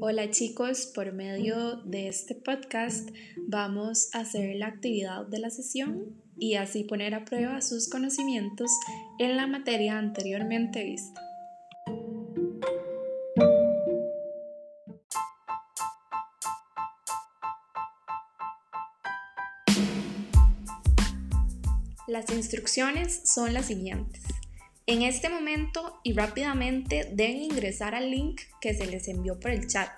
Hola chicos, por medio de este podcast vamos a hacer la actividad de la sesión y así poner a prueba sus conocimientos en la materia anteriormente vista. Las instrucciones son las siguientes. En este momento y rápidamente deben ingresar al link que se les envió por el chat.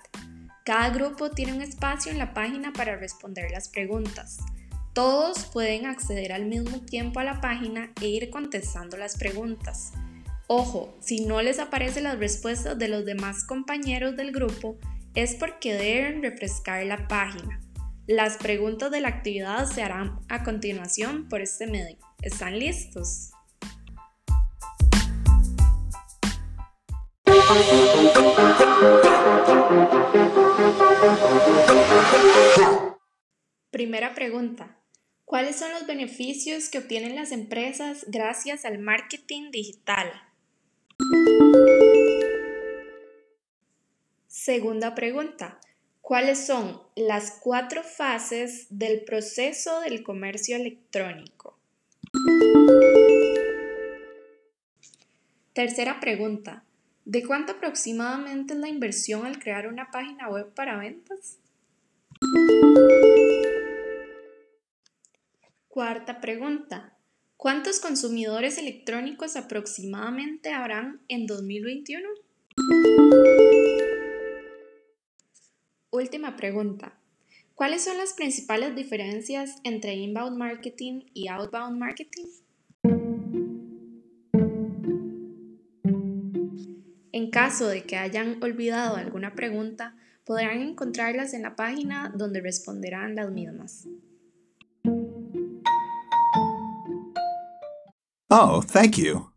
Cada grupo tiene un espacio en la página para responder las preguntas. Todos pueden acceder al mismo tiempo a la página e ir contestando las preguntas. Ojo, si no les aparecen las respuestas de los demás compañeros del grupo, es porque deben refrescar la página. Las preguntas de la actividad se harán a continuación por este medio. ¿Están listos? Primera pregunta. ¿Cuáles son los beneficios que obtienen las empresas gracias al marketing digital? Segunda pregunta. ¿Cuáles son las cuatro fases del proceso del comercio electrónico? Tercera pregunta. ¿De cuánto aproximadamente es la inversión al crear una página web para ventas? Cuarta pregunta. ¿Cuántos consumidores electrónicos aproximadamente habrán en 2021? Última pregunta. ¿Cuáles son las principales diferencias entre inbound marketing y outbound marketing? Caso de que hayan olvidado alguna pregunta, podrán encontrarlas en la página donde responderán las mismas. Oh, thank you.